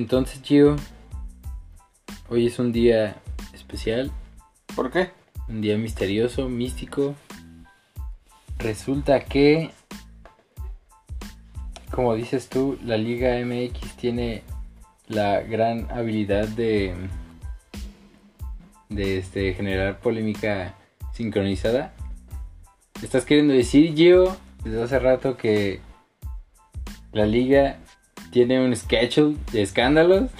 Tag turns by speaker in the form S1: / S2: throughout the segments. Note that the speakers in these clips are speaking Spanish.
S1: Entonces, Gio, hoy es un día especial,
S2: ¿Por qué?
S1: un día misterioso, místico. Resulta que, como dices tú, la Liga MX tiene la gran habilidad de, de este, generar polémica sincronizada. ¿Estás queriendo decir, Gio, desde hace rato que la liga tiene un schedule de escándalos?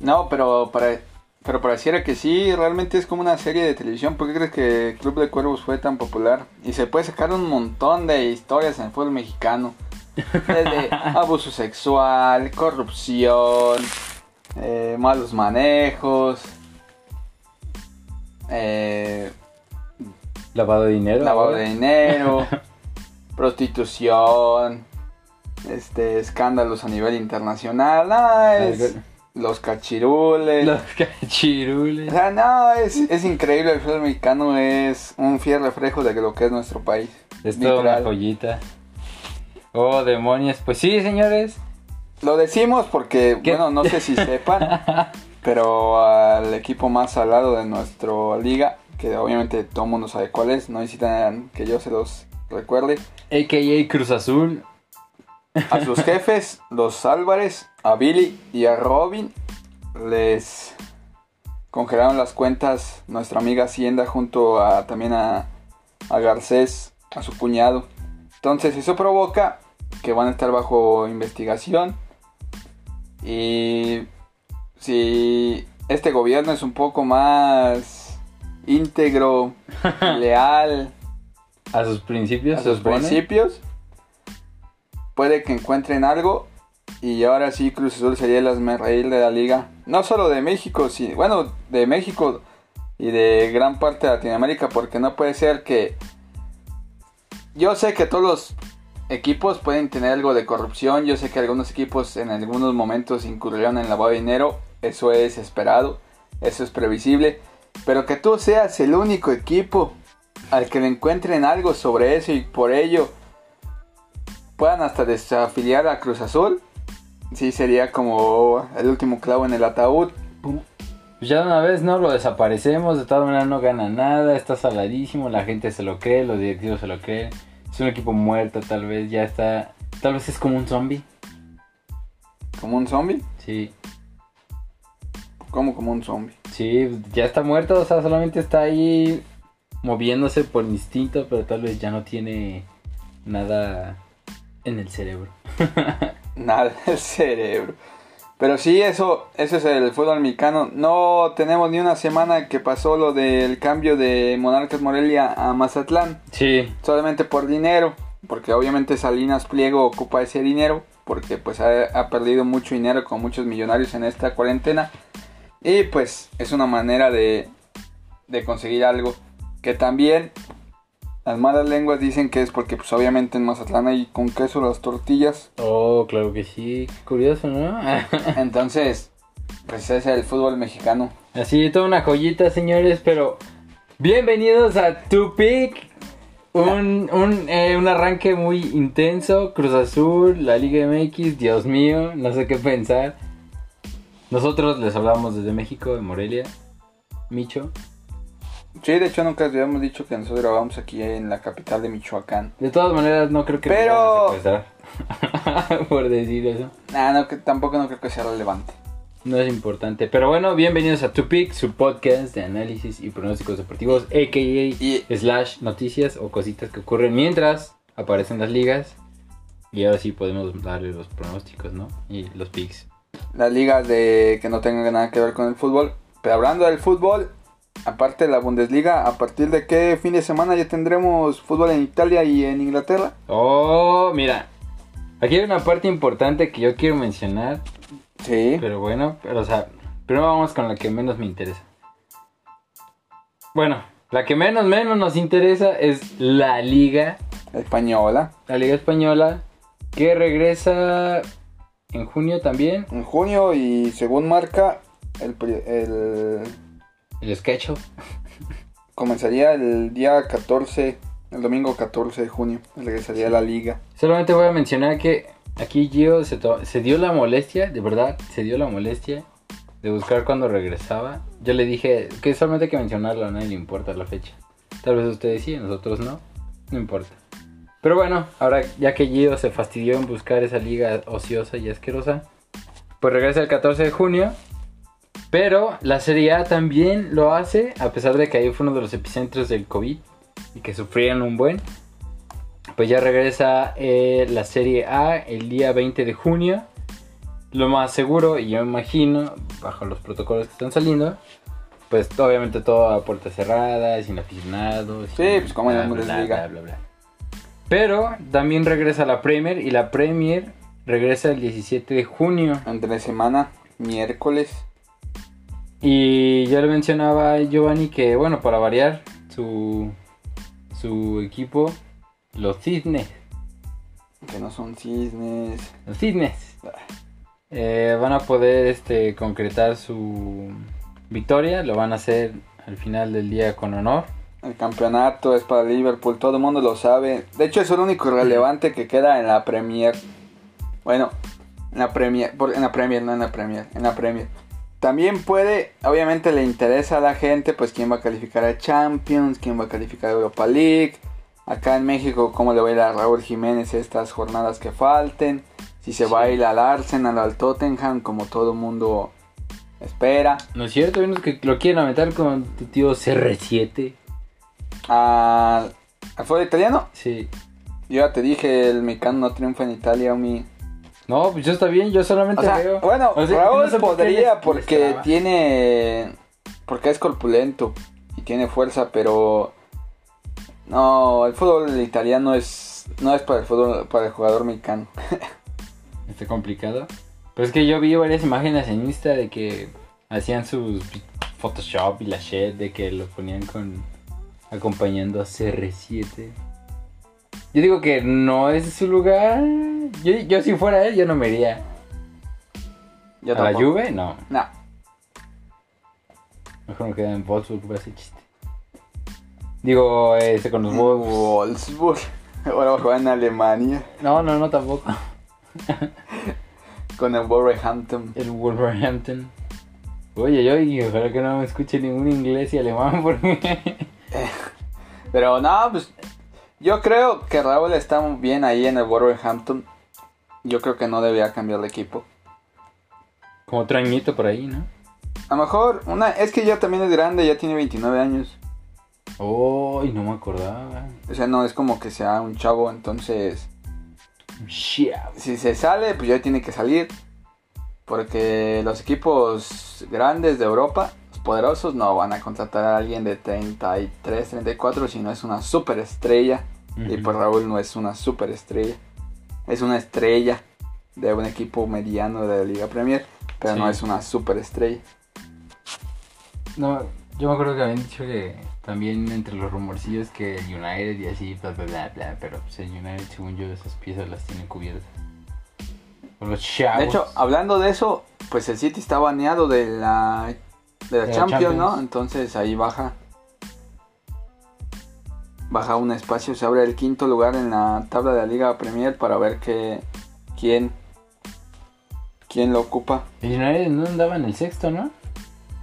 S2: No, pero para, pero pareciera que sí, realmente es como una serie de televisión. ¿Por qué crees que Club de Cuervos fue tan popular? Y se puede sacar un montón de historias en el fútbol mexicano. Desde abuso sexual, corrupción, eh, malos manejos, eh,
S1: Lavado de dinero.
S2: lavado de dinero, prostitución, este escándalos a nivel internacional. Ah, es- los cachirules.
S1: Los cachirules.
S2: O sea, no, es, es increíble. El fútbol mexicano es un fiel reflejo de lo que es nuestro país.
S1: Es toda una joyita. Oh, demonios. Pues sí, señores.
S2: Lo decimos porque,
S1: ¿Qué?
S2: bueno, no sé si sepan, pero al equipo más salado de nuestra liga, que obviamente todo el mundo sabe cuál es, no necesitan que yo se los recuerde,
S1: AKA Cruz Azul.
S2: A sus jefes, los Álvarez, a Billy y a Robin, les congelaron las cuentas nuestra amiga Hacienda junto a también a, a Garcés, a su cuñado. Entonces eso provoca que van a estar bajo investigación y si este gobierno es un poco más íntegro, leal,
S1: A sus principios.
S2: a sus
S1: supone.
S2: principios, puede que encuentren algo y ahora sí Cruz Azul sería el reír de la liga. No solo de México, sí, bueno, de México y de gran parte de Latinoamérica, porque no puede ser que... Yo sé que todos los equipos pueden tener algo de corrupción, yo sé que algunos equipos en algunos momentos incurrieron en lavado de dinero, eso es esperado, eso es previsible, pero que tú seas el único equipo al que le encuentren algo sobre eso y por ello puedan hasta desafiliar a Cruz Azul, sí sería como el último clavo en el ataúd.
S1: Ya de una vez no lo desaparecemos. De todas maneras no gana nada. Está saladísimo. La gente se lo cree. Los directivos se lo creen. Es un equipo muerto, tal vez. Ya está. Tal vez es como un zombie.
S2: Como un zombie,
S1: Sí.
S2: como como un zombie.
S1: Sí, ya está muerto. O sea, solamente está ahí moviéndose por instinto. Pero tal vez ya no tiene nada en el cerebro.
S2: Nada el cerebro. Pero sí, eso, eso es el fútbol mexicano. No tenemos ni una semana que pasó lo del cambio de Monarcas Morelia a Mazatlán.
S1: Sí.
S2: solamente por dinero, porque obviamente Salinas Pliego ocupa ese dinero, porque pues ha, ha perdido mucho dinero con muchos millonarios en esta cuarentena, y pues es una manera de, de conseguir algo, que también las malas lenguas dicen que es porque pues obviamente en Mazatlán hay con queso las tortillas,
S1: Oh, claro que sí. Qué Curioso, ¿no?
S2: entonces pues ese es el fútbol mexicano.
S1: Así, toda una joyita, señores, pero bienvenidos a Tu Pick. Un, un, eh, un arranque muy intenso. Cruz Azul, la Liga MX, Dios mío, no sé qué pensar. Nosotros les hablamos desde México, de Morelia. Micho.
S2: Sí, de hecho nunca habíamos dicho que nosotros grabamos aquí en la capital de Michoacán.
S1: De todas maneras, no creo que
S2: Pero-.
S1: Por decir eso.
S2: Nah, no, que tampoco no creo que sea relevante.
S1: No es importante. Pero bueno, bienvenidos a Tu Pick, su podcast de análisis y pronósticos deportivos, a.k.a.
S2: Y
S1: slash noticias o cositas que ocurren mientras aparecen las ligas. Y ahora sí podemos darle los pronósticos, ¿no? Y los picks.
S2: las ligas de que no tengan nada que ver con el fútbol. Pero hablando del fútbol, aparte de la Bundesliga, ¿a partir de qué fin de semana ya tendremos fútbol en Italia y en Inglaterra?
S1: Oh, mira. Aquí hay una parte importante que yo quiero mencionar.
S2: Sí.
S1: Pero bueno, pero o sea, primero vamos con la que menos me interesa. Bueno, la que menos menos nos interesa es la liga.
S2: Española.
S1: La liga española. Que regresa en junio también.
S2: En junio y según marca, el, el-
S1: El sketch.
S2: comenzaría el día 14, el domingo 14 de junio. Regresaría a la liga.
S1: Solamente voy a mencionar que aquí Gio se dio la molestia, de verdad, se dio la molestia de buscar cuando regresaba. Yo le dije que solamente hay que mencionarlo, a nadie le importa la fecha. Tal vez ustedes sí, nosotros no, no importa. Pero bueno, ahora ya que Gio se fastidió en buscar esa liga ociosa y asquerosa, pues regresa el 14 de junio. Pero la Serie A también lo hace, a pesar de que ahí fue uno de los epicentros del COVID y que sufrían un buen. Pues ya regresa eh, la Serie A el día 20 de junio. Lo más seguro, y yo imagino, bajo los protocolos que están saliendo, pues obviamente todo a puerta cerrada, sin aficionados.
S2: Sí,
S1: sin
S2: pues, como en la Bundesliga.
S1: bla, bla. Pero también regresa la Premier y la Premier regresa el 17 de junio.
S2: Entre semana, miércoles.
S1: Y yo le mencionaba a Giovanni que, bueno, para variar, su, su equipo, los Cisnes,
S2: Que no son cisnes.
S1: los Cisnes, eh, van a poder este, concretar su victoria. Lo van a hacer al final del día con honor.
S2: El campeonato es para Liverpool, todo el mundo lo sabe. De hecho, es el único relevante que queda en la Premier. Bueno, en la Premier, en la Premier, no en la Premier, en la Premier. También puede, obviamente le interesa a la gente, pues quién va a calificar a Champions, quién va a calificar a Europa League. Acá en México, cómo le va a ir a Raúl Jiménez estas jornadas que falten. Si se va a ir al Arsenal, al Tottenham, como todo el mundo espera.
S1: ¿No es cierto? Unos que lo quieren aventar con tu tío CR7.
S2: Al, al fútbol italiano,
S1: Sí.
S2: yo ya te dije, el mexicano no triunfa en Italia, mi.
S1: No, pues yo está bien, yo solamente
S2: O sea,
S1: veo.
S2: bueno,
S1: O sea,
S2: Raúl
S1: no sé
S2: podría porque tiene. Porque es corpulento y tiene fuerza, pero. No, el fútbol italiano es. No es para el fútbol, para el jugador mexicano.
S1: Está complicado. Pero es que yo vi varias imágenes en Insta de que hacían sus Photoshop y la shit de que lo ponían con acompañando a CR7. Yo digo que no es su lugar. Yo, yo si fuera él, yo no me iría.
S2: Yo
S1: ¿A la. Juve? No.
S2: No.
S1: Mejor me queda en Wolfsburg para ese chiste. Digo, este con los Wolves.
S2: Wolfsburg. Ahora va a jugar en Alemania
S1: No, no, no, tampoco.
S2: con el Wolverhampton.
S1: El Wolverhampton. Oye, yo, y ojalá que no me escuche ningún inglés y alemán porque...
S2: Pero no, pues. Yo creo que Raúl está bien ahí en el Wolverhampton. Yo creo que no debería cambiar de equipo.
S1: Como otro añito por ahí, ¿no?
S2: A lo mejor, una, es que ya también es grande, ya tiene 29 años.
S1: Oh, no me acordaba.
S2: O sea, no es como que sea un chavo, entonces
S1: Shit.
S2: si se sale, pues ya tiene que salir. Porque los equipos grandes de Europa, los poderosos, no van a contratar a alguien de 33, 34 si no es una superestrella. Y pues Raúl no es una superestrella. Es una estrella de un equipo mediano de la Liga Premier, pero no es una superestrella.
S1: No, yo me acuerdo que habían dicho que también entre los rumorcillos que el United y así, bla, bla, bla, bla. Pero pues el United, según yo, esas piezas las tiene cubiertas. Por los chavos.
S2: De hecho, hablando de eso, pues el City está baneado de la, de la
S1: De
S2: Champions, ¿no? Entonces ahí baja. Baja un espacio, se abre el quinto lugar en la tabla de la Liga Premier para ver que, quién, quién lo ocupa.
S1: United no andaba en el sexto, ¿no?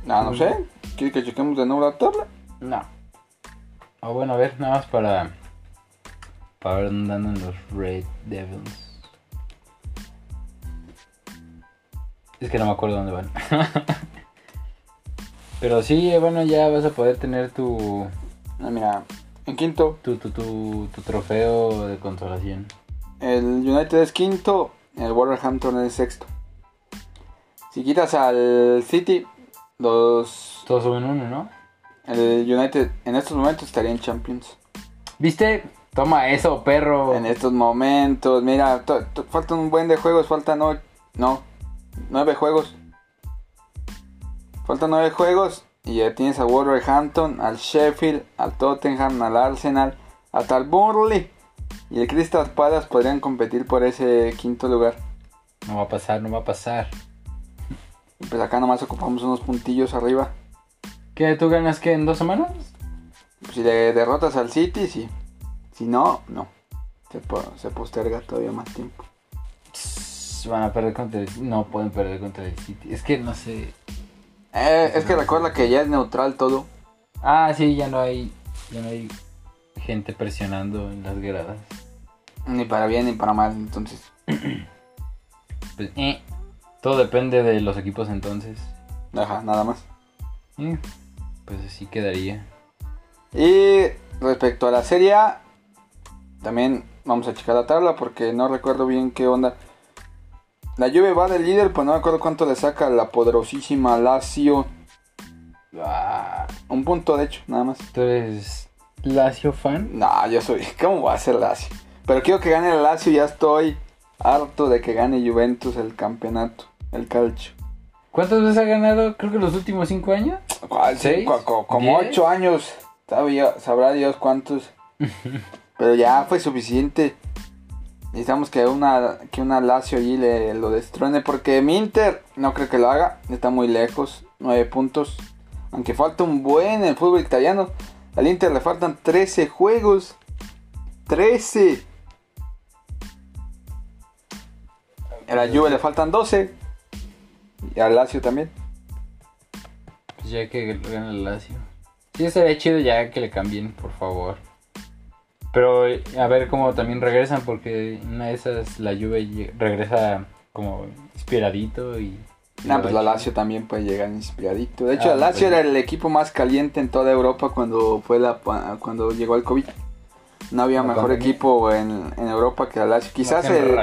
S2: Ah, no sé. ¿Quieres que chequemos de nuevo la tabla?
S1: No. O bueno, a ver, nada más para. Para ver dónde andan los Red Devils. Es que no me acuerdo dónde van. Pero sí, bueno, ya vas a poder tener tu.
S2: Ah, mira, en quinto,
S1: Tu, tu, tu, tu trofeo de consolación.
S2: el United es quinto, el Wolverhampton es sexto. Si quitas al City, los
S1: Todos suben uno, ¿no?
S2: el United en estos momentos estaría en Champions.
S1: ¿Viste? Toma eso, perro.
S2: En estos momentos, mira, faltan un buen de juegos, faltan no, no, nueve juegos. Faltan nueve juegos y ya tienes al Wolverhampton, al Sheffield, al Tottenham, al Arsenal, hasta al Burnley. Y el Crystal Palace podrían competir por ese quinto lugar.
S1: No va a pasar, no va a pasar.
S2: Y pues acá nomás ocupamos unos puntillos arriba.
S1: ¿Qué? ¿Tú ganas qué? ¿En dos semanas?
S2: Si le derrotas al City, sí. Si no, no. Se, po- se posterga todavía más tiempo.
S1: van a perder contra el No pueden perder contra el City. Es que no sé.
S2: Eh, es que recuerda que ya es neutral todo.
S1: Ah, sí, ya no hay. Ya no hay gente presionando en las gradas.
S2: Ni para bien ni para mal, entonces.
S1: Pues, eh, todo depende de los equipos entonces.
S2: Ajá, nada más.
S1: Eh, pues así quedaría.
S2: Y respecto a la Serie también vamos a checar la tabla porque no recuerdo bien qué onda. La Juve va del líder, pues no me acuerdo cuánto le saca la poderosísima Lazio. Ah, un punto de hecho, nada más.
S1: ¿Tú eres Lazio fan?
S2: No, yo soy. ¿Cómo va a ser Lazio? Pero quiero que gane el Lazio, ya estoy harto de que gane Juventus el campeonato, el calcio.
S1: ¿Cuántas veces ha ganado? Creo que los últimos cinco años.
S2: ¿Cuál?
S1: ¿Seis?
S2: Como
S1: ¿Diez?
S2: ocho años. Sabía- sabrá Dios cuántos. Pero ya fue suficiente. Necesitamos que una, que una Lazio allí le, lo destruene. Porque mi Inter no creo que lo haga. Está muy lejos. Nueve puntos. Aunque falta un buen en el fútbol italiano. Al Inter le faltan 13 juegos. 13. A la Juve le faltan 12. Y al Lazio también.
S1: Pues ya que gane el Lazio. Sí, estaría chido ya que le cambien, por favor. Pero a ver cómo también regresan, porque una de esas la Juve regresa como inspiradito y... y
S2: Nah, pues la. Lazio también puede llegar inspiradito. De hecho,
S1: Ah,
S2: el Lazio
S1: pues
S2: era el equipo más caliente en toda Europa cuando fue la cuando llegó el COVID. No había
S1: La
S2: mejor
S1: pandemia.
S2: equipo en, en Europa que el Lazio. Quizás el,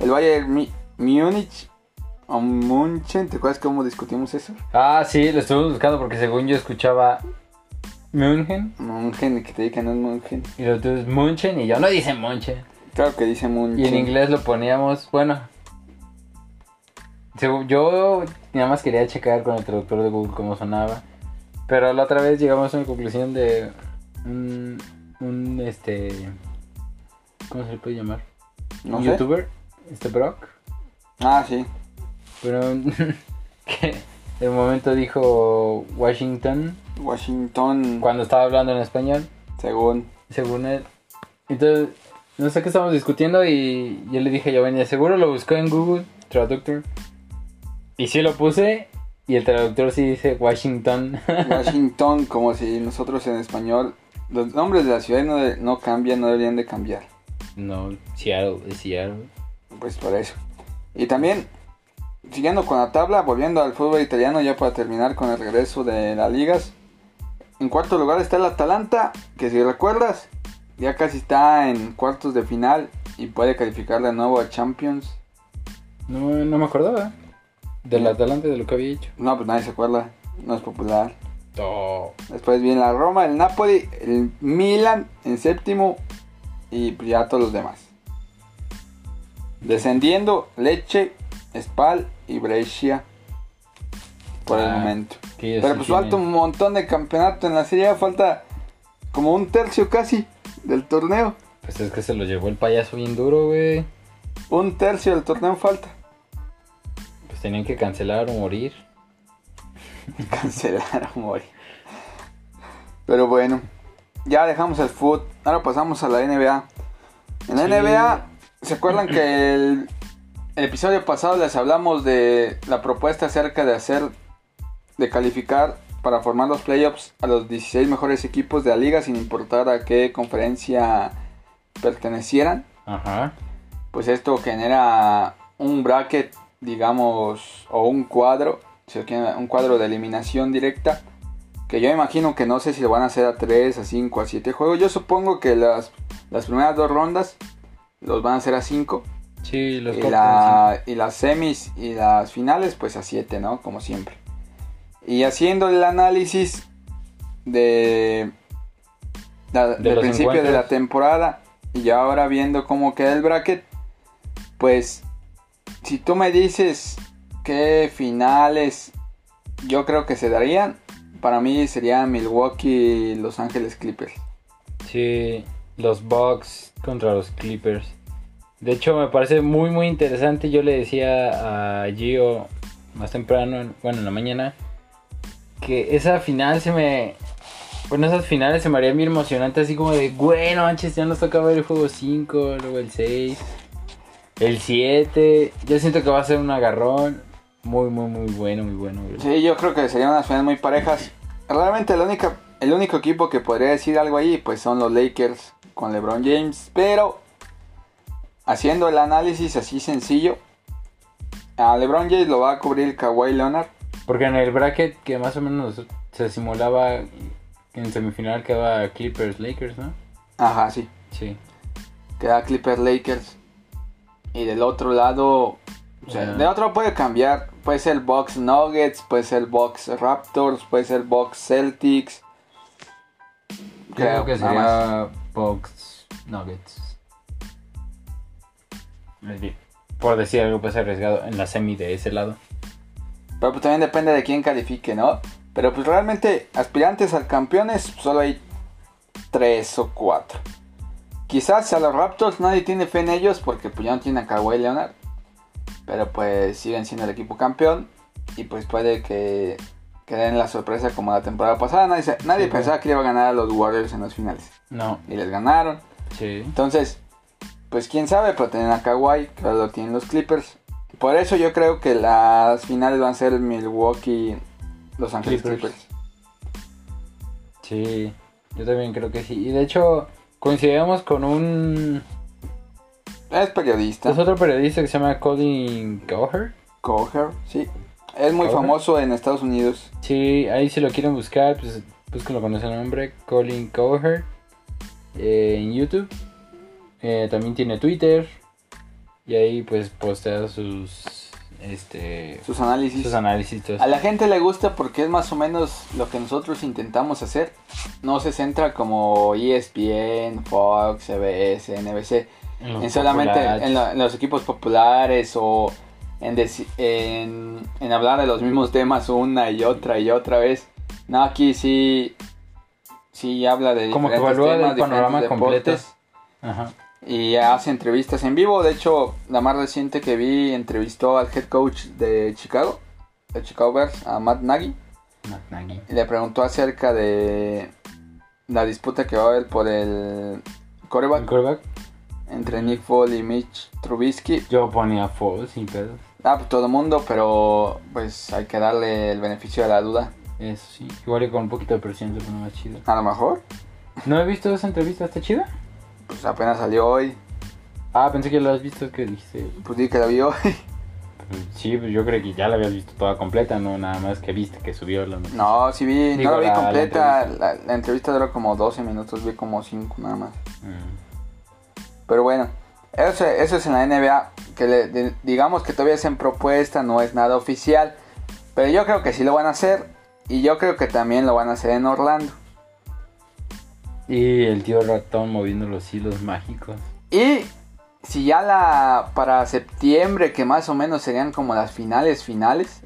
S2: el Bayern Múnich o Munchen, ¿te acuerdas cómo discutimos eso?
S1: Ah, sí, lo estuve buscando porque según yo escuchaba München
S2: Munchen, que te diga que no es Munchen.
S1: y lo tuyo es Munchen y yo no dice Munchen.
S2: Claro que dice Munchen.
S1: Y en inglés lo poníamos, bueno. Yo nada más quería checar con el traductor de Google cómo sonaba. Pero la otra vez llegamos a una conclusión de un, un este ¿cómo se le puede llamar?
S2: No
S1: un
S2: sé.
S1: youtuber, este Brock,
S2: Ah, sí.
S1: pero que de momento dijo Washington
S2: Washington,
S1: cuando estaba hablando en español,
S2: según.
S1: según él. Entonces, no sé qué estábamos discutiendo y yo le dije a Giovanni, seguro lo buscó en Google Traductor. Y sí lo puse y el traductor sí dice Washington.
S2: Washington, como si nosotros en español. Los nombres de las ciudades no, de- no cambian, no deberían de cambiar.
S1: no, Seattle, es Seattle.
S2: Pues por eso. Y también, siguiendo con la tabla, volviendo al fútbol italiano ya para terminar con el regreso de las ligas. En cuarto lugar está el Atalanta, que si recuerdas, ya casi está en cuartos de final y puede calificar de nuevo a Champions.
S1: No, no me acordaba del Atalante de lo que había hecho.
S2: No, pues nadie se acuerda, no es popular. Después viene la Roma, el Napoli, el Milan en séptimo y pues ya todos los demás. Descendiendo, Leche, Spal y Brescia por el
S1: Ah,
S2: momento. Pero
S1: sí
S2: pues
S1: tienen-
S2: falta un montón de campeonato en la serie, falta como un tercio casi del torneo.
S1: Pues es que se lo llevó el payaso bien duro, güey.
S2: Un tercio del torneo falta.
S1: Pues tenían que cancelar o morir.
S2: Cancelar a morir. Pero bueno, ya dejamos el fútbol. Ahora pasamos a la NBA. En la
S1: Sí.
S2: NBA, ¿se acuerdan que el, el episodio pasado les hablamos de la propuesta acerca de hacer, de calificar para formar los playoffs a los 16 mejores equipos de la liga sin importar a qué conferencia pertenecieran?
S1: Ajá.
S2: pues esto genera un bracket, digamos, o un cuadro, un cuadro de eliminación directa, que yo imagino que no sé si lo van a hacer a 3, a 5, a 7 juegos. Yo supongo que las, las primeras dos rondas los van a hacer a 5
S1: Sí, los
S2: y, la- y las semis y las finales pues a 7, ¿no? Como siempre. Y haciendo el análisis de, del principio de la temporada y ya ahora viendo cómo queda el bracket, pues si tú me dices qué finales yo creo que se darían, para mí serían Milwaukee y Los Ángeles Clippers.
S1: Sí, los Bucks contra los Clippers. De hecho, me parece muy, muy interesante. Yo le decía a Gio más temprano, en- bueno, en la mañana, que esa final se me. Bueno, esas finales se me harían bien emocionantes, así como de, bueno, manches, ya nos toca ver el juego 5, luego el 6. El 7, yo siento que va a ser un agarrón muy, muy, muy bueno, muy bueno.
S2: Sí, yo creo que serían unas finales muy parejas. Realmente el único, el único equipo que podría decir algo ahí pues son los Lakers con LeBron James. Pero haciendo el análisis así sencillo, a LeBron James lo va a cubrir Kawhi Leonard.
S1: Porque en el bracket que más o menos se simulaba en semifinal quedaba Clippers Lakers, ¿no?
S2: Ajá, sí.
S1: Sí.
S2: Queda Clippers Lakers. Y del otro lado, o sea,
S1: Ah.
S2: de otro puede cambiar. Puede ser Bucks Nuggets, puede ser Bucks Raptors, puede ser Bucks Celtics.
S1: Creo que
S2: nada más.
S1: sería Bucks Nuggets. Por decir algo pues arriesgado en la semi de ese lado.
S2: Pero pues también depende de quién califique, ¿no? Pero pues realmente aspirantes al campeones solo hay tres o cuatro. Quizás a los Raptors nadie tiene fe en ellos porque pues ya no tienen a Kawhi Leonard. Pero pues siguen siendo el equipo campeón. Y pues puede que, que den la sorpresa como la temporada pasada. Nadie, se- nadie
S1: Sí,
S2: pensaba que iba a ganar a los Warriors en los finales.
S1: No,
S2: Y les ganaron.
S1: sí.
S2: Entonces, pues quién sabe, pero tienen a Kawhi, que ahora lo tienen los Clippers. Por eso yo creo que las finales van a ser Milwaukee, Los Ángeles
S1: Clippers.
S2: Clippers.
S1: Sí, yo también creo que sí. Y de hecho, coincidimos con un.
S2: Es periodista.
S1: Es otro periodista que se llama Colin Cowherd.
S2: Coger, sí. Es muy famoso en Estados Unidos.
S1: Sí, ahí si lo quieren buscar, pues búsquenlo con ese nombre, Colin Cowherd, eh, en YouTube. Eh, también tiene Twitter. Y ahí pues postea sus. Este.
S2: Sus análisis.
S1: Sus análisis.
S2: A la gente le gusta porque es más o menos lo que nosotros intentamos hacer. No se centra como ESPN, Fox, CBS, NBC.
S1: En
S2: solamente en, lo- en los equipos populares o en, en, en hablar de los mismos temas una y otra y otra vez. No, aquí sí, sí habla de
S1: Como que evalúa el panorama completo. Ajá.
S2: Y hace entrevistas en vivo. De hecho, la más reciente que vi entrevistó al head coach de Chicago, de Chicago Bears, a Matt Nagy,
S1: Matt Nagy.
S2: y le preguntó acerca de la disputa que va a haber por el
S1: ¿El
S2: quarterback
S1: quarterback?
S2: entre Nick Foles y Mitch Trubisky.
S1: Yo ponía Foles sin pedo.
S2: Ah, pues todo el mundo, pero pues hay que darle el beneficio de la duda.
S1: Eso sí. Igual y con un poquito de presión se pone más chido.
S2: A lo mejor,
S1: ¿No he visto esa entrevista? ¿Está chida?
S2: Pues apenas salió hoy,
S1: Ah, pensé que lo has visto, que dijiste.
S2: pues di que la vio hoy.
S1: Sí, pues yo creo que ya la habías visto toda completa, no nada más que viste que subió la noticia.
S2: No, sí vi,
S1: Digo,
S2: no la vi
S1: la- la
S2: completa,
S1: entrevista.
S2: la, la entrevista duró como 12 minutos, vi como 5 nada más.
S1: Mm.
S2: Pero bueno, eso, eso es en la NBA, que le- de- digamos que todavía es en propuesta, no es nada oficial, pero yo creo que sí lo van a hacer y yo creo que también lo van a hacer en Orlando.
S1: Y el tío ratón moviendo los hilos mágicos.
S2: Y si ya la para septiembre, que más o menos serían como las finales finales,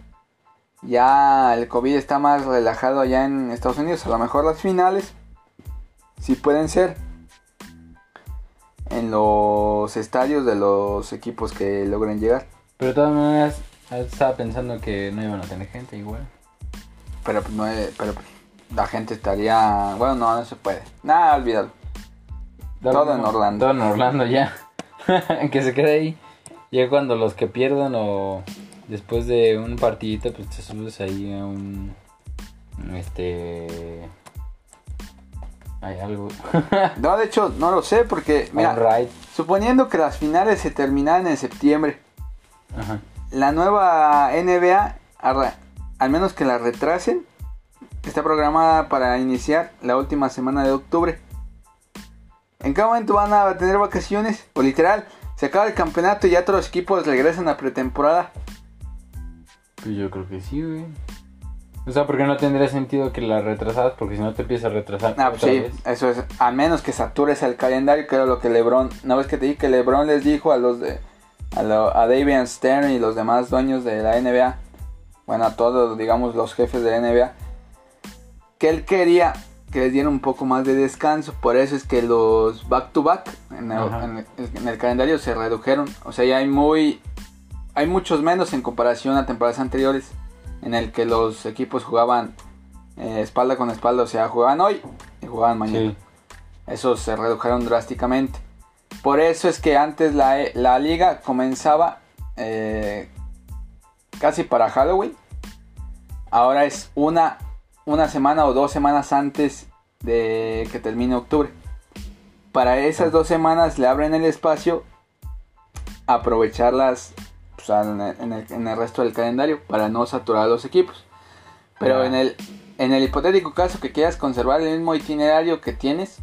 S2: ya el COVID está más relajado allá en Estados Unidos, a lo mejor las finales sí pueden ser en los estadios de los equipos que logren llegar.
S1: Pero de todas maneras, estaba pensando que no iban a tener gente igual.
S2: Pero pues, no es- pero pues, la gente estaría, bueno, no, no se puede. Nada, olvídalo. Todo en Orlando.
S1: Todo en Orlando ya. que se quede ahí. Ya cuando los que pierdan o después de un partidito, pues te subes ahí a un. Este. Hay algo.
S2: No, de hecho, no lo sé porque,
S1: Mira, ride.
S2: suponiendo que las finales se terminaran en septiembre,
S1: Ajá.
S2: la nueva NBA, al menos que la retrasen, está programada para iniciar la última semana de octubre. ¿En qué momento van a tener vacaciones? O literal, se acaba el campeonato y ya todos los equipos regresan a pretemporada.
S1: Pues yo creo que sí, güey. O sea, porque no tendría sentido que la retrasadas, porque si no te empieza a retrasar.
S2: Ah, pues sí,
S1: vez.
S2: eso es, a menos que satures el calendario, que era lo que LeBron, una vez que te dije que LeBron les dijo a los de, a, lo- a Davian Stern y los demás dueños de la NBA, bueno, a todos, digamos, los jefes de la NBA, que él quería que les dieran un poco más de descanso, por eso es que los back to back en el,
S1: Ajá.
S2: en el- en el calendario se redujeron, o sea, ya hay muy, hay muchos menos en comparación a temporadas anteriores, en el que los equipos jugaban eh, espalda con espalda, o sea, jugaban hoy y jugaban mañana.
S1: Sí.
S2: Esos se redujeron drásticamente. Por eso es que antes la, la liga comenzaba eh, casi para Halloween. Ahora es una, una semana o dos semanas antes de que termine octubre. Para esas dos semanas le abren el espacio, aprovecharlas pues, en, el, en, el, resto del calendario para no saturar a los equipos. Pero en el, en el hipotético caso que quieras conservar el mismo itinerario que tienes,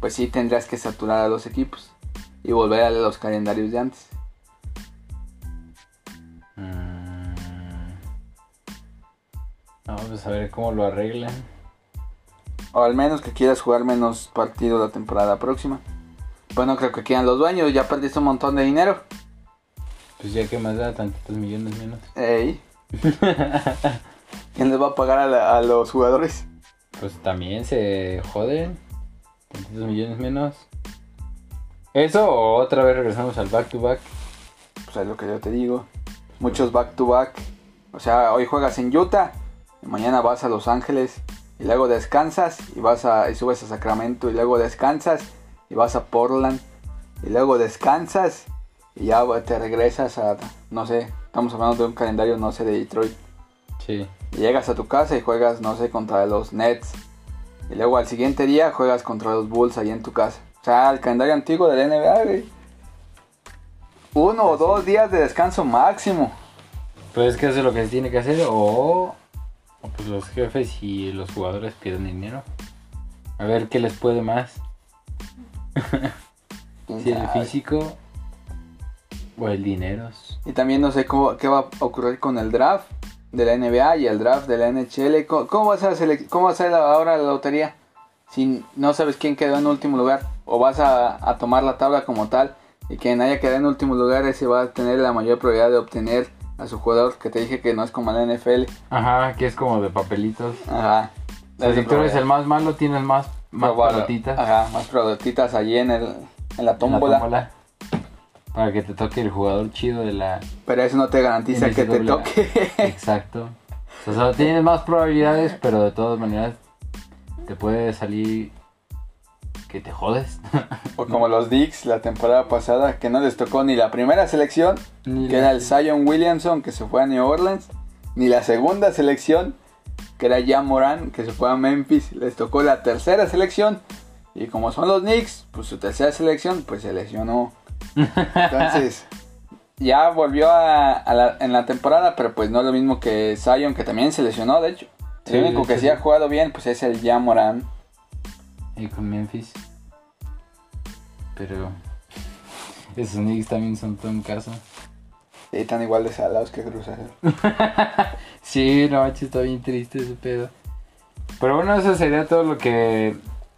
S2: pues sí tendrías que saturar a los equipos y volver a los calendarios de antes.
S1: Vamos a ver cómo lo arreglan.
S2: O al menos que quieras jugar menos partidos la temporada próxima. Bueno, creo que quedan los dueños, ya perdiste un montón de dinero.
S1: Pues ya que más da tantos millones menos.
S2: Ey. ¿Quién les va a pagar a, la, a, los jugadores?
S1: Pues también se joden. Tantos millones menos. ¿Eso o otra vez regresamos al back to back?
S2: Pues es lo que yo te digo. Muchos back to back. O sea, hoy juegas en Utah, mañana vas a Los Ángeles, y luego descansas y vas a y subes a Sacramento, y luego descansas y vas a Portland, y luego descansas y ya te regresas a, no sé, estamos hablando de un calendario, no sé, de Detroit.
S1: Sí.
S2: Y llegas a tu casa y juegas, no sé, contra los Nets. Y luego al siguiente día juegas contra los Bulls ahí en tu casa. O sea, el calendario antiguo del NBA, güey. Uno o dos días de descanso máximo.
S1: Pues es que eso es lo que se tiene que hacer. O pues los jefes y los jugadores pierden dinero. A ver qué les puede más. si el físico o el dinero.
S2: Y también no sé cómo, qué va a ocurrir con el draft de la NBA y el draft de la NHL. ¿Cómo, cómo va, a ser cómo va a ser ahora la lotería? Si no sabes quién quedó en último lugar. O vas a, a, tomar la tabla como tal. Y quien haya quedado en último lugar ese va a tener la mayor probabilidad de obtener a su jugador. Que te dije que no es como la NFL.
S1: Ajá, que es como de papelitos.
S2: Ajá.
S1: Si tú eres el más malo, tienes más, más pelotitas.
S2: Ajá, más pelotitas allí en, el, en la tómbola.
S1: En la tómbola. Para que te toque el jugador chido de la.
S2: Pero eso no te garantiza que te toque.
S1: Exacto. O sea, tienes más probabilidades, pero de todas maneras te puede salir que te jodes.
S2: O como los Dicks la temporada pasada, que no les tocó ni la primera selección, ni que la... era el Zion Williamson, que se fue a New Orleans, ni la segunda selección, que era Jan Moran, que se fue a Memphis. Les tocó la tercera selección, y como son los Knicks, pues su tercera selección, pues se lesionó. Entonces, ya volvió a, a la, en la temporada, pero pues no es lo mismo que Zion, que también se lesionó, de hecho. Sí, el único que sí ha jugado bien, pues es el Jamoran.
S1: Y con Memphis. Pero esos Knicks también son todo un caso.
S2: Sí, están igual de salados que Cruz Azul.
S1: sí, no, está bien triste ese pedo. Pero bueno, eso sería todo lo que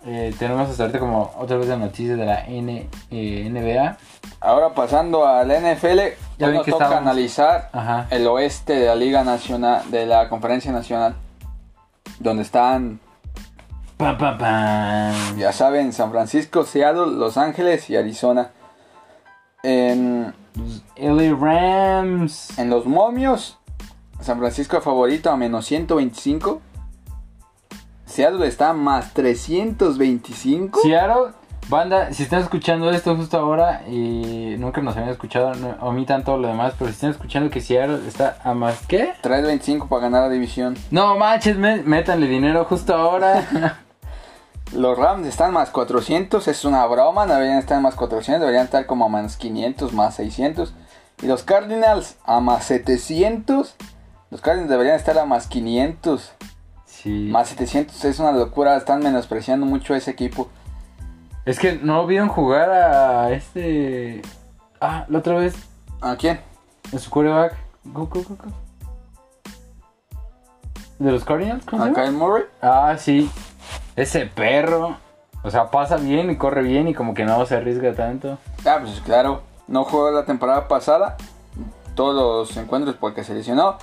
S1: eh, tenemos hasta ahorita como otra vez de noticias de la N, eh, NBA.
S2: Ahora pasando a la NFL, ya nos toca estábamos... analizar
S1: Ajá.
S2: el oeste de la Liga Nacional, de la Conferencia Nacional, donde están,
S1: Pa, pa, pa.
S2: ya saben, San Francisco, Seattle, Los Ángeles y Arizona. En,
S1: LA Rams.
S2: en los momios, San Francisco favorito a menos 125. Seattle está a más 325.
S1: Seattle, banda, si están escuchando esto justo ahora y nunca nos habían escuchado, no, omitan todo lo demás, pero si están escuchando que Seattle está a más ¿qué?
S2: 325 para ganar la división.
S1: No manches, me- métanle dinero justo ahora.
S2: Los Rams están más 400, es una broma, no deberían estar más 400, deberían estar como a más 500, más 600. Y los Cardinals a más 700. Los Cardinals deberían estar a más 500,
S1: sí.
S2: más 700. Es una locura, están menospreciando mucho a ese equipo.
S1: Es que no vieron jugar a este. Ah, la otra vez,
S2: ¿A quién?
S1: en su quarterback. Go, go, go. ¿De los Cardinals? ¿Cómo se
S2: ¿A? Kyle Murray?
S1: Ah, sí. Ese perro. O sea, pasa bien y corre bien y como que no se arriesga tanto.
S2: Ah, pues claro, no jugó la temporada pasada, todos los encuentros porque se lesionó.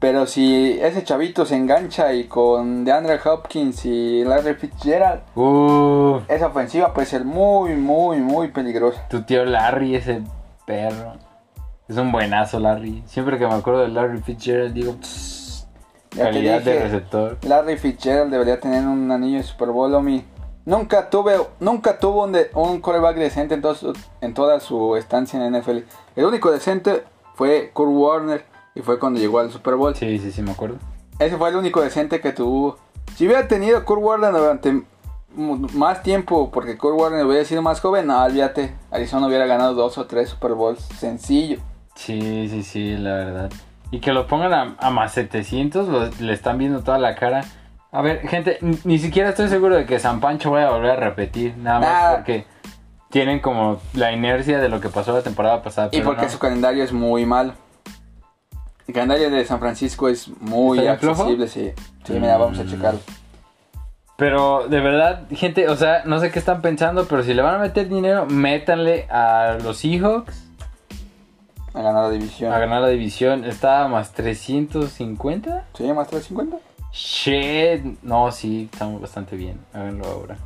S2: Pero si ese chavito se engancha y con DeAndre Hopkins y Larry Fitzgerald,
S1: Uh,
S2: esa ofensiva puede ser muy, muy, muy peligrosa.
S1: tu tío Larry, ese perro. Es un buenazo, Larry. Siempre que me acuerdo de Larry Fitzgerald, digo, "Tss,
S2: Ya
S1: calidad de receptor.
S2: Larry Fitzgerald debería tener un anillo de Super Bowl, Omi. Nunca tuve, nunca tuvo un, de- un coreback decente en, en toda su estancia en NFL. El único decente fue Kurt Warner y fue cuando llegó al Super Bowl.
S1: Sí, sí, sí, me acuerdo.
S2: Ese fue el único decente que tuvo. Si hubiera tenido Kurt Warner durante más tiempo, porque Kurt Warner hubiera sido más joven, no, olvídate. Arizona hubiera ganado dos o tres Super Bowls. Sencillo.
S1: Sí, sí, sí, la verdad. Y que lo pongan a, a más 700, lo- le están viendo toda la cara. A ver, gente, ni, siquiera estoy seguro de que San Pancho vaya a volver a repetir. Nada más
S2: Nada.
S1: porque tienen como la inercia de lo que pasó la temporada pasada.
S2: Y porque
S1: no.
S2: su calendario es muy malo. El calendario de San Francisco es muy accesible, sí. Sí, mira, vamos a
S1: Mm.
S2: checarlo.
S1: Pero de verdad, gente, o sea, no sé qué están pensando, pero si le van a meter dinero, métanle a los Seahawks
S2: A ganar la división.
S1: a ganar la división. Está más 350.
S2: ¿Sí? ¿Más 350?
S1: Shit. No, sí, estamos bastante bien. Háganlo ahora.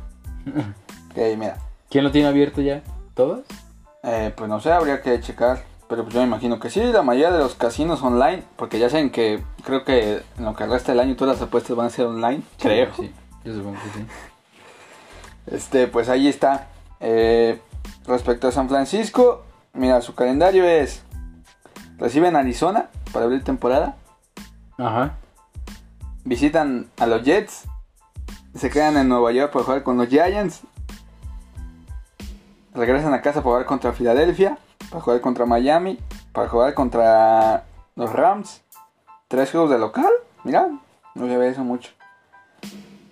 S2: Ok, mira.
S1: ¿Quién lo tiene abierto ya? ¿Todos?
S2: Eh, pues no sé, habría que checar. Pero pues yo me imagino que sí, la mayoría de los casinos online, porque ya saben que creo que en lo que resta del año todas las apuestas van a ser online, creo.
S1: Sí, yo supongo que sí.
S2: Este, pues ahí está. Eh, respecto a San Francisco, mira, su calendario es... Reciben a Arizona para abrir temporada.
S1: Ajá.
S2: Visitan a los Jets. Se quedan en Nueva York para jugar con los Giants. Regresan a casa para jugar contra Filadelfia. Para jugar contra Miami. Para jugar contra los Rams. Tres juegos de local. Mira, no se ve eso mucho.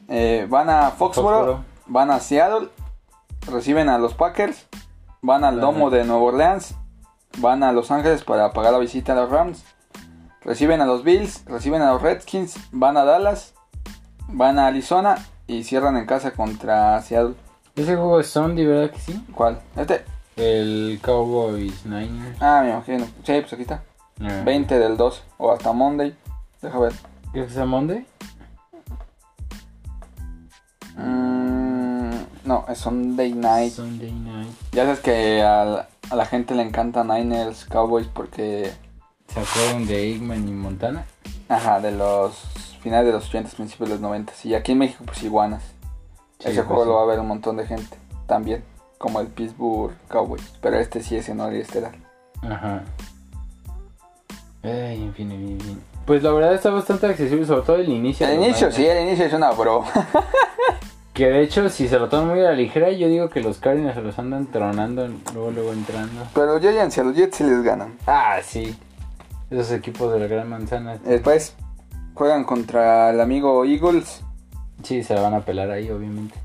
S2: Eh, van a Foxboro.
S1: Foxboro.
S2: Van a Seattle. Reciben a los Packers. Van al domo de Nueva Orleans. Van a Los Ángeles para pagar la visita a los Rams. Reciben a los Bills, reciben a los Redskins, van a Dallas, van a Arizona y cierran en casa contra Seattle.
S1: Ese juego es Sunday, ¿verdad que sí?
S2: ¿Cuál? Este.
S1: El Cowboys Niners.
S2: Ah, me imagino. Sí, pues aquí está.
S1: Ah,
S2: 20 del 2 o hasta Monday. Deja ver.
S1: ¿Creo que sea Monday?
S2: Mm, no, es Sunday night.
S1: Sunday night.
S2: Ya sabes que a la, a la gente le encanta Niners, Cowboys porque...
S1: ¿Se acuerdan de Eggman y Montana?
S2: Ajá, de los finales de los 80, principios de los 90. Y aquí en México pues iguanas.
S1: Sí,
S2: Ese
S1: pues
S2: juego
S1: sí.
S2: lo va a ver un montón de gente también. Como el Pittsburgh Cowboys. Pero este sí es en horario estelar.
S1: Ajá. Ay, en fin, en fin. Pues la verdad está bastante accesible, sobre todo el inicio.
S2: El inicio, sí, el inicio es una bro.
S1: Que de hecho, si se lo toman muy a la ligera, yo digo que los Cardinals se los andan tronando, luego, luego entrando.
S2: Pero Giants y a los Jets sí les ganan.
S1: Ah, sí. Esos equipos de la Gran Manzana.
S2: Después juegan contra el amigo Eagles.
S1: Sí, se la van a pelar ahí, obviamente.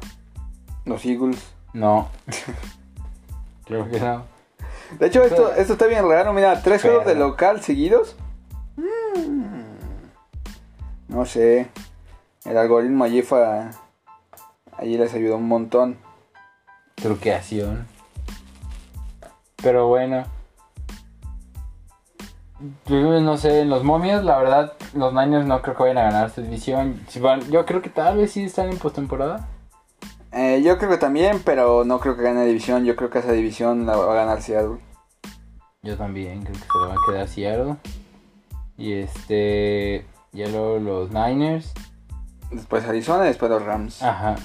S2: Los Eagles.
S1: No. Creo que no.
S2: De hecho, esto, esto está bien raro. Mira, tres juegos de local seguidos. Mm, No sé. El algoritmo allí fue. a- Allí les ayudó un montón.
S1: Truqueación. Pero bueno. Yo no sé, en los momios, la verdad, los Niners no creo que vayan a ganar esta división. Si van, yo creo que tal vez sí están en postemporada.
S2: Eh, yo creo que también, pero no creo que gane división. Yo creo que esa división la va a ganar Seattle.
S1: Yo también creo que se le va a quedar Seattle. Y este. Ya luego los Niners.
S2: Después Arizona y después los Rams.
S1: Ajá.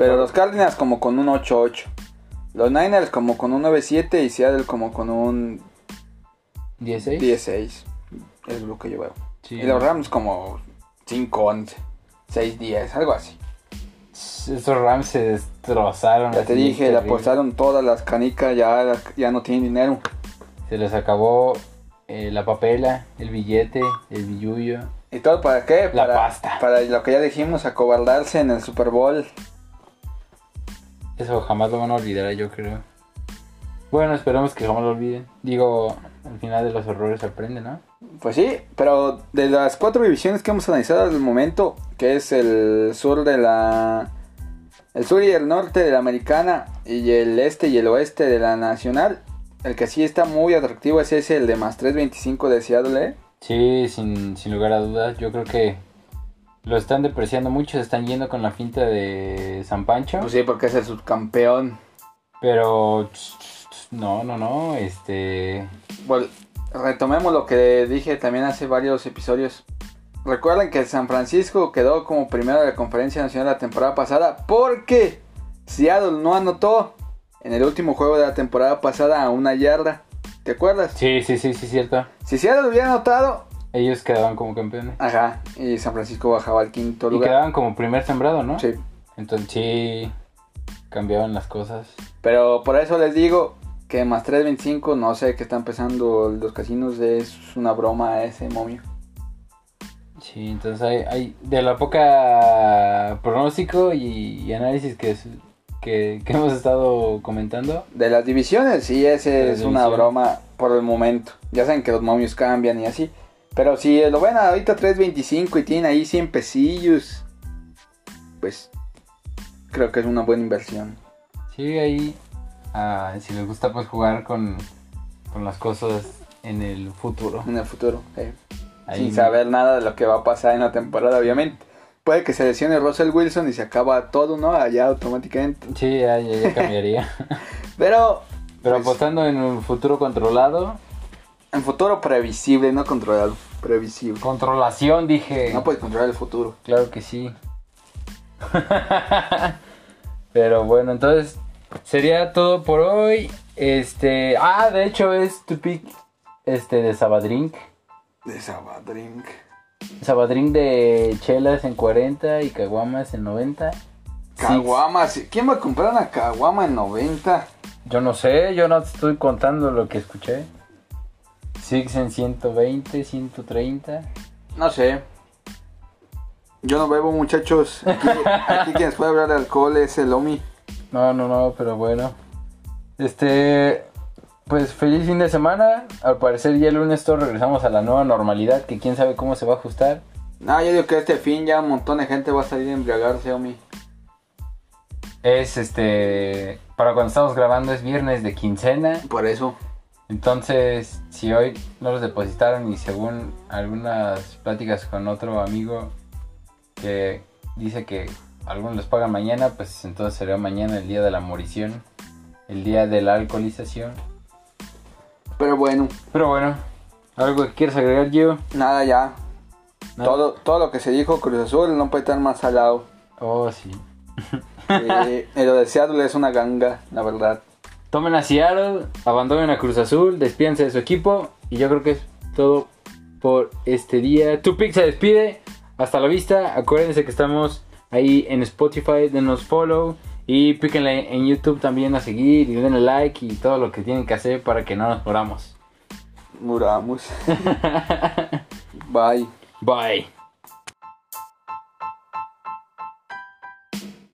S2: Pero los Cardinals como con un 8-8. Los Niners como con un 9-7 y Seattle como con un
S1: 16.
S2: 10-6. Es lo que yo veo.
S1: Sí.
S2: Y los Rams como 5-11. 6-10, algo así.
S1: Esos Rams se destrozaron.
S2: Ya te dije, le apostaron todas las canicas, ya, ya no tienen dinero.
S1: Se les acabó eh, la papela, el billete, el billuyo.
S2: ¿Y todo para qué?
S1: La
S2: para,
S1: pasta.
S2: Para lo que ya dijimos, acobardarse en el Super Bowl.
S1: Eso jamás lo van a olvidar, yo creo. Bueno, esperemos que jamás lo olviden. Digo, al final de los errores se aprende, ¿no?
S2: Pues sí, pero de las cuatro divisiones que hemos analizado al momento, que es el sur de la... El sur y el norte de la americana y el este y el oeste de la nacional, el que sí está muy atractivo es ese, el de más 325 de Seattle, ¿eh?
S1: Sí, sin, sin lugar a dudas. Yo creo que lo están depreciando mucho. Se están yendo con la finta de San Pancho.
S2: Pues sí, porque es el subcampeón.
S1: Pero no, no, no. Este.
S2: Bueno, retomemos lo que dije también hace varios episodios. Recuerden que San Francisco quedó como primero de la conferencia nacional la temporada pasada porque Seattle no anotó en el último juego de la temporada pasada a una yarda. ¿Te acuerdas?
S1: Sí, sí, sí, sí, cierto.
S2: Si Seattle hubiera anotado,
S1: Ellos quedaban como campeones.
S2: ajá, y San Francisco bajaba al quinto
S1: Y
S2: lugar.
S1: quedaban como primer sembrado, ¿no?
S2: Sí.
S1: Entonces sí cambiaban las cosas.
S2: Pero por eso les digo que más 3.25, no sé qué están empezando los casinos, es una broma ese momio.
S1: Sí, entonces hay, hay de la poca pronóstico y, y análisis que, es- que, que hemos estado comentando.
S2: De las divisiones, sí, ese es una broma por el momento. Ya saben que los momios cambian y así. Pero si lo ven ahorita 3.25 y tienen ahí 100 pesillos, pues creo que es una buena inversión.
S1: Sí, ahí ah, si les gusta pues jugar con, con las cosas en el futuro.
S2: en el futuro. eh,
S1: Ahí-
S2: Sin saber nada de lo que va a pasar en la temporada, obviamente. Puede que se lesione Russell Wilson y se acaba todo, ¿no? Allá automáticamente.
S1: Sí, ya, ya, ya cambiaría.
S2: Pero
S1: Pero
S2: Pues-
S1: apostando en un futuro controlado,
S2: en futuro previsible, no controlado. Previsible.
S1: controlación dije.
S2: No puedes controlar el futuro.
S1: Claro que sí. Pero bueno, entonces sería todo por hoy. Este, ah, de hecho es tu pick este de Sabadrink.
S2: De Sabadrink.
S1: Sabadrink de chelas en 40 y caguamas en 90.
S2: Caguamas. ¿Quién va a comprar una caguama en 90?
S1: Yo no sé, yo no te estoy contando lo que escuché. Six en 120, 130.
S2: No sé. Yo no bebo, muchachos. Aquí, aquí quien puede hablar de alcohol es el Omi.
S1: No, no, no, pero bueno. Este, pues feliz fin de semana. Al parecer ya el lunes todos regresamos a la nueva normalidad, que quién sabe cómo se va a ajustar.
S2: No, yo digo que este fin ya un montón de gente va a salir a embriagarse, Omi.
S1: Es este, para cuando estamos grabando es viernes de quincena.
S2: Por eso.
S1: Entonces, si hoy no los depositaron y según algunas pláticas con otro amigo que dice que algunos les pagan mañana, pues entonces será mañana el día de la morición, el día de la alcoholización.
S2: Pero bueno,
S1: Pero bueno, ¿algo que quieres agregar, yo?
S2: nada ya.
S1: Nada.
S2: Todo, todo lo que se dijo Cruz Azul no puede estar más salado.
S1: Oh, sí.
S2: Eh, lo de Seattle es una ganga, la verdad.
S1: Tomen a Seattle, abandonen a Cruz Azul, despídense de su equipo y yo creo que es todo por este día. Tupic se despide, hasta la vista. Acuérdense que estamos ahí en Spotify, denos follow y píquenle en YouTube también a seguir y denle like y todo lo que tienen que hacer para que no nos moramos.
S2: Muramos. Bye.
S1: Bye.